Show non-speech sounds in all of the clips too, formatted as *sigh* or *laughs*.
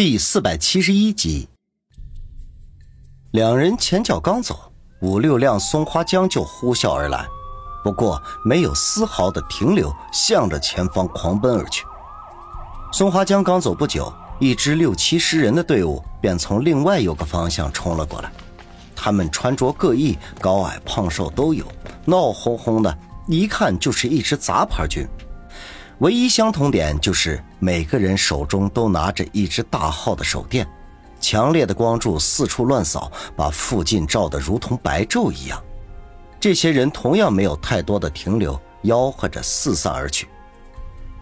第四百七十一集，两人前脚刚走，五六辆松花江就呼啸而来，不过没有丝毫的停留，向着前方狂奔而去。松花江刚走不久，一支六七十人的队伍便从另外有个方向冲了过来。他们穿着各异，高矮胖瘦都有，闹哄哄的，一看就是一支杂牌军。唯一相同点就是每个人手中都拿着一只大号的手电，强烈的光柱四处乱扫，把附近照得如同白昼一样。这些人同样没有太多的停留，吆喝着四散而去。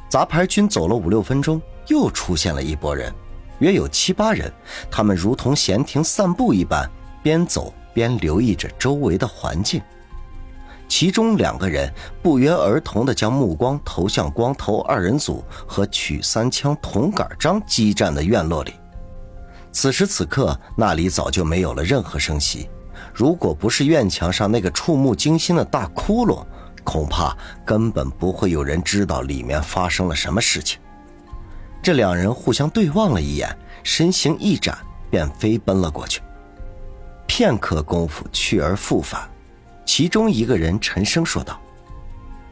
杂牌军走了五六分钟，又出现了一拨人，约有七八人，他们如同闲庭散步一般，边走边留意着周围的环境。其中两个人不约而同地将目光投向光头二人组和曲三枪铜杆张激战的院落里。此时此刻，那里早就没有了任何声息。如果不是院墙上那个触目惊心的大窟窿，恐怕根本不会有人知道里面发生了什么事情。这两人互相对望了一眼，身形一展，便飞奔了过去。片刻功夫，去而复返。其中一个人沉声说道：“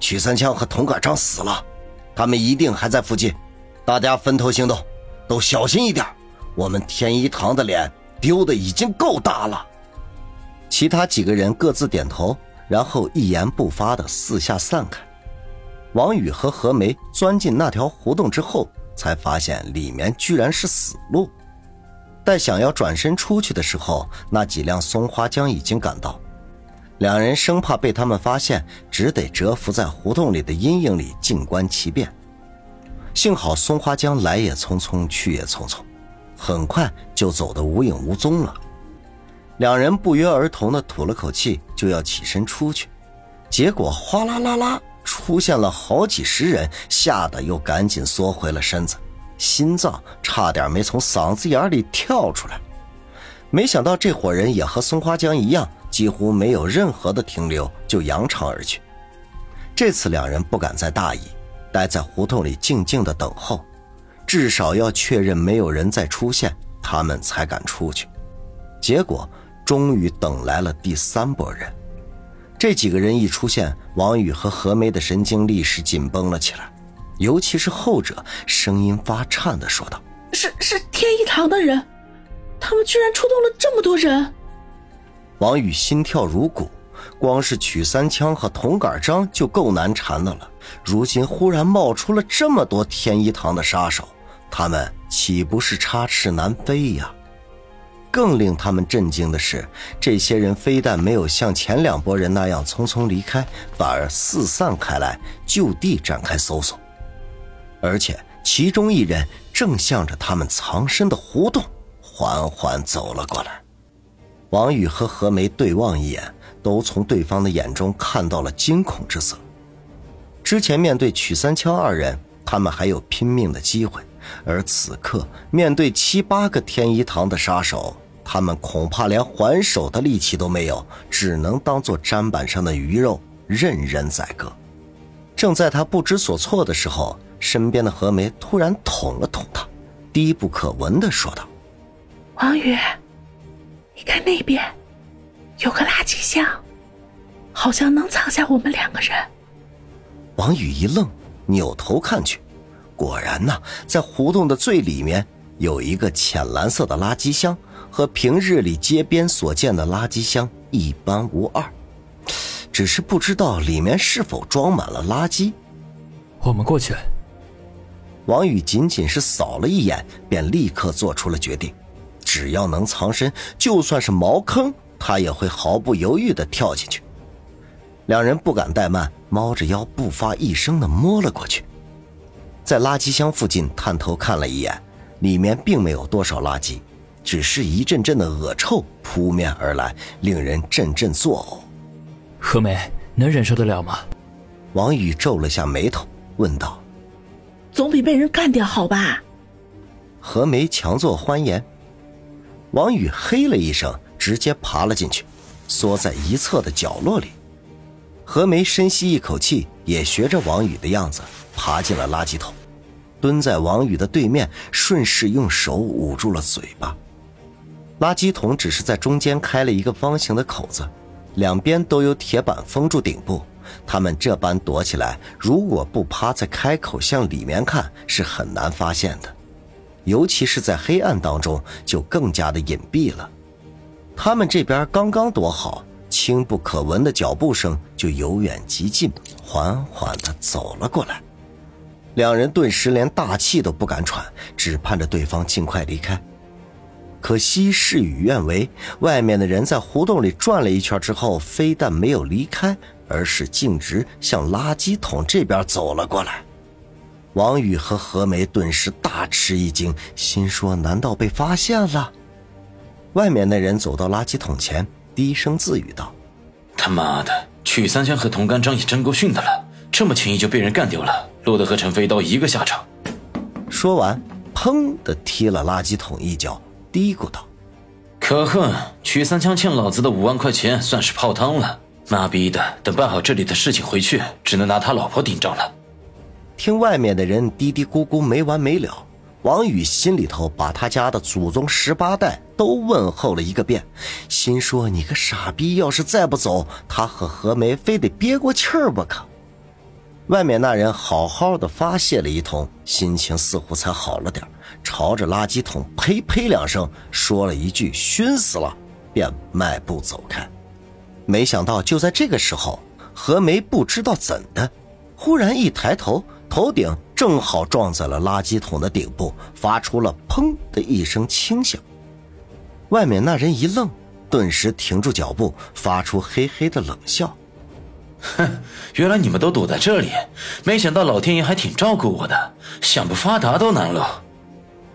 曲三枪和童杆章死了，他们一定还在附近，大家分头行动，都小心一点。我们天一堂的脸丢的已经够大了。”其他几个人各自点头，然后一言不发的四下散开。王宇和何梅钻进那条胡同之后，才发现里面居然是死路。待想要转身出去的时候，那几辆松花江已经赶到。两人生怕被他们发现，只得蛰伏在胡同里的阴影里静观其变。幸好松花江来也匆匆，去也匆匆，很快就走得无影无踪了。两人不约而同地吐了口气，就要起身出去，结果哗啦啦啦出现了好几十人，吓得又赶紧缩回了身子，心脏差点没从嗓子眼里跳出来。没想到这伙人也和松花江一样。几乎没有任何的停留，就扬长而去。这次两人不敢再大意，待在胡同里静静的等候，至少要确认没有人再出现，他们才敢出去。结果终于等来了第三拨人。这几个人一出现，王宇和何梅的神经立时紧绷了起来，尤其是后者，声音发颤的说道：“是是天一堂的人，他们居然出动了这么多人。”王宇心跳如鼓，光是曲三枪和铜杆章就够难缠的了。如今忽然冒出了这么多天一堂的杀手，他们岂不是插翅难飞呀？更令他们震惊的是，这些人非但没有像前两拨人那样匆匆离开，反而四散开来，就地展开搜索，而且其中一人正向着他们藏身的胡同缓缓走了过来。王宇和何梅对望一眼，都从对方的眼中看到了惊恐之色。之前面对曲三枪二人，他们还有拼命的机会，而此刻面对七八个天一堂的杀手，他们恐怕连还手的力气都没有，只能当做砧板上的鱼肉，任人宰割。正在他不知所措的时候，身边的何梅突然捅了捅他，低不可闻的说道：“王宇。”你看那边，有个垃圾箱，好像能藏下我们两个人。王宇一愣，扭头看去，果然呐，在胡同的最里面有一个浅蓝色的垃圾箱，和平日里街边所见的垃圾箱一般无二，只是不知道里面是否装满了垃圾。我们过去。王宇仅仅是扫了一眼，便立刻做出了决定。只要能藏身，就算是茅坑，他也会毫不犹豫的跳进去。两人不敢怠慢，猫着腰，不发一声的摸了过去，在垃圾箱附近探头看了一眼，里面并没有多少垃圾，只是一阵阵的恶臭扑面而来，令人阵阵作呕。何梅能忍受得了吗？王宇皱了下眉头，问道：“总比被人干掉好吧？”何梅强作欢颜。王宇嘿了一声，直接爬了进去，缩在一侧的角落里。何梅深吸一口气，也学着王宇的样子爬进了垃圾桶。蹲在王宇的对面，顺势用手捂住了嘴巴。垃圾桶只是在中间开了一个方形的口子，两边都有铁板封住顶部。他们这般躲起来，如果不趴在开口向里面看，是很难发现的。尤其是在黑暗当中，就更加的隐蔽了。他们这边刚刚躲好，轻不可闻的脚步声就由远及近，缓缓的走了过来。两人顿时连大气都不敢喘，只盼着对方尽快离开。可惜事与愿违，外面的人在胡同里转了一圈之后，非但没有离开，而是径直向垃圾桶这边走了过来。王宇和何梅顿时大吃一惊，心说：“难道被发现了？”外面那人走到垃圾桶前，低声自语道：“他妈的，曲三香和童干章也真够逊的了，这么轻易就被人干掉了，落得和陈飞刀一个下场。”说完，砰的踢了垃圾桶一脚，嘀咕道：“可恨，曲三香欠老子的五万块钱算是泡汤了。妈逼的，等办好这里的事情回去，只能拿他老婆顶账了。”听外面的人嘀嘀咕咕没完没了，王宇心里头把他家的祖宗十八代都问候了一个遍，心说：“你个傻逼，要是再不走，他和何梅非得憋过气儿不可。”外面那人好好的发泄了一通，心情似乎才好了点朝着垃圾桶呸呸两声，说了一句“熏死了”，便迈步走开。没想到就在这个时候，何梅不知道怎的，忽然一抬头。头顶正好撞在了垃圾桶的顶部，发出了“砰”的一声轻响。外面那人一愣，顿时停住脚步，发出嘿嘿的冷笑：“哼，*laughs* 原来你们都躲在这里，没想到老天爷还挺照顾我的，想不发达都难了。”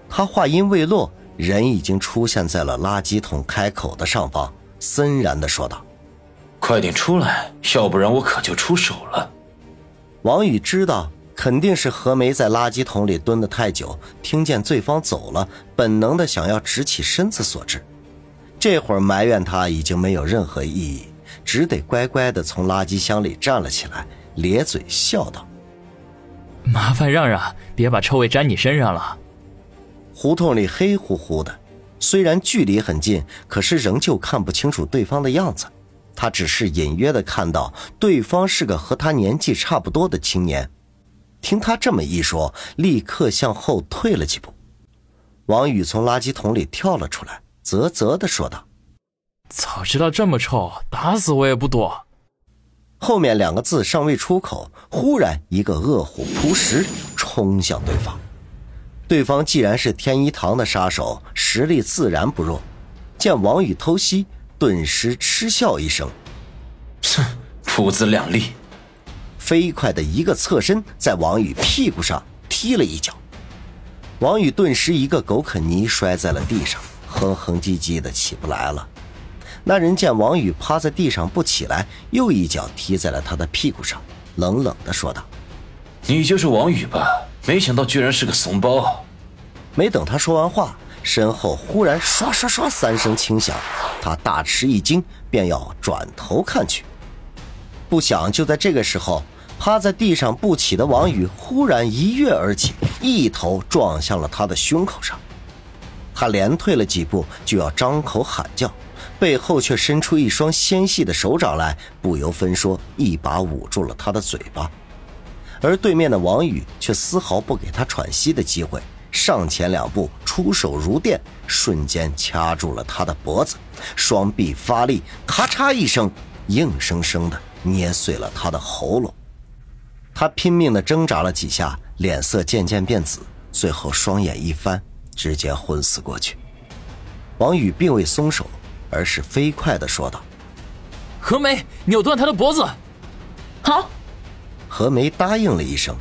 他话音未落，人已经出现在了垃圾桶开口的上方，森然的说道：“快点出来，要不然我可就出手了。”王宇知道。肯定是何梅在垃圾桶里蹲得太久，听见对方走了，本能的想要直起身子所致。这会儿埋怨他已经没有任何意义，只得乖乖的从垃圾箱里站了起来，咧嘴笑道：“麻烦让让，别把臭味沾你身上了。”胡同里黑乎乎的，虽然距离很近，可是仍旧看不清楚对方的样子。他只是隐约的看到对方是个和他年纪差不多的青年。听他这么一说，立刻向后退了几步。王宇从垃圾桶里跳了出来，啧啧的说道：“早知道这么臭，打死我也不躲。”后面两个字尚未出口，忽然一个恶虎扑食，冲向对方。对方既然是天一堂的杀手，实力自然不弱。见王宇偷袭，顿时嗤笑一声：“ *laughs* 哼，父子两立。”飞快的一个侧身，在王宇屁股上踢了一脚，王宇顿时一个狗啃泥摔在了地上，哼哼唧唧的起不来了。那人见王宇趴在地上不起来，又一脚踢在了他的屁股上，冷冷的说道：“你就是王宇吧？没想到居然是个怂包。”没等他说完话，身后忽然唰唰唰三声轻响，他大吃一惊，便要转头看去，不想就在这个时候。趴在地上不起的王宇忽然一跃而起，一头撞向了他的胸口上。他连退了几步，就要张口喊叫，背后却伸出一双纤细的手掌来，不由分说，一把捂住了他的嘴巴。而对面的王宇却丝毫不给他喘息的机会，上前两步，出手如电，瞬间掐住了他的脖子，双臂发力，咔嚓一声，硬生生的捏碎了他的喉咙。他拼命的挣扎了几下，脸色渐渐变紫，最后双眼一翻，直接昏死过去。王宇并未松手，而是飞快的说道：“何梅，扭断他的脖子。”好。何梅答应了一声，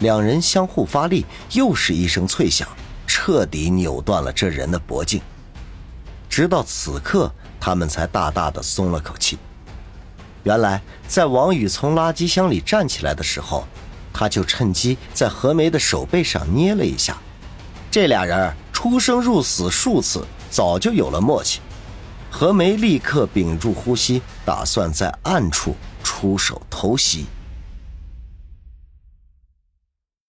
两人相互发力，又是一声脆响，彻底扭断了这人的脖颈。直到此刻，他们才大大的松了口气。原来，在王宇从垃圾箱里站起来的时候，他就趁机在何梅的手背上捏了一下。这俩人出生入死数次，早就有了默契。何梅立刻屏住呼吸，打算在暗处出手偷袭。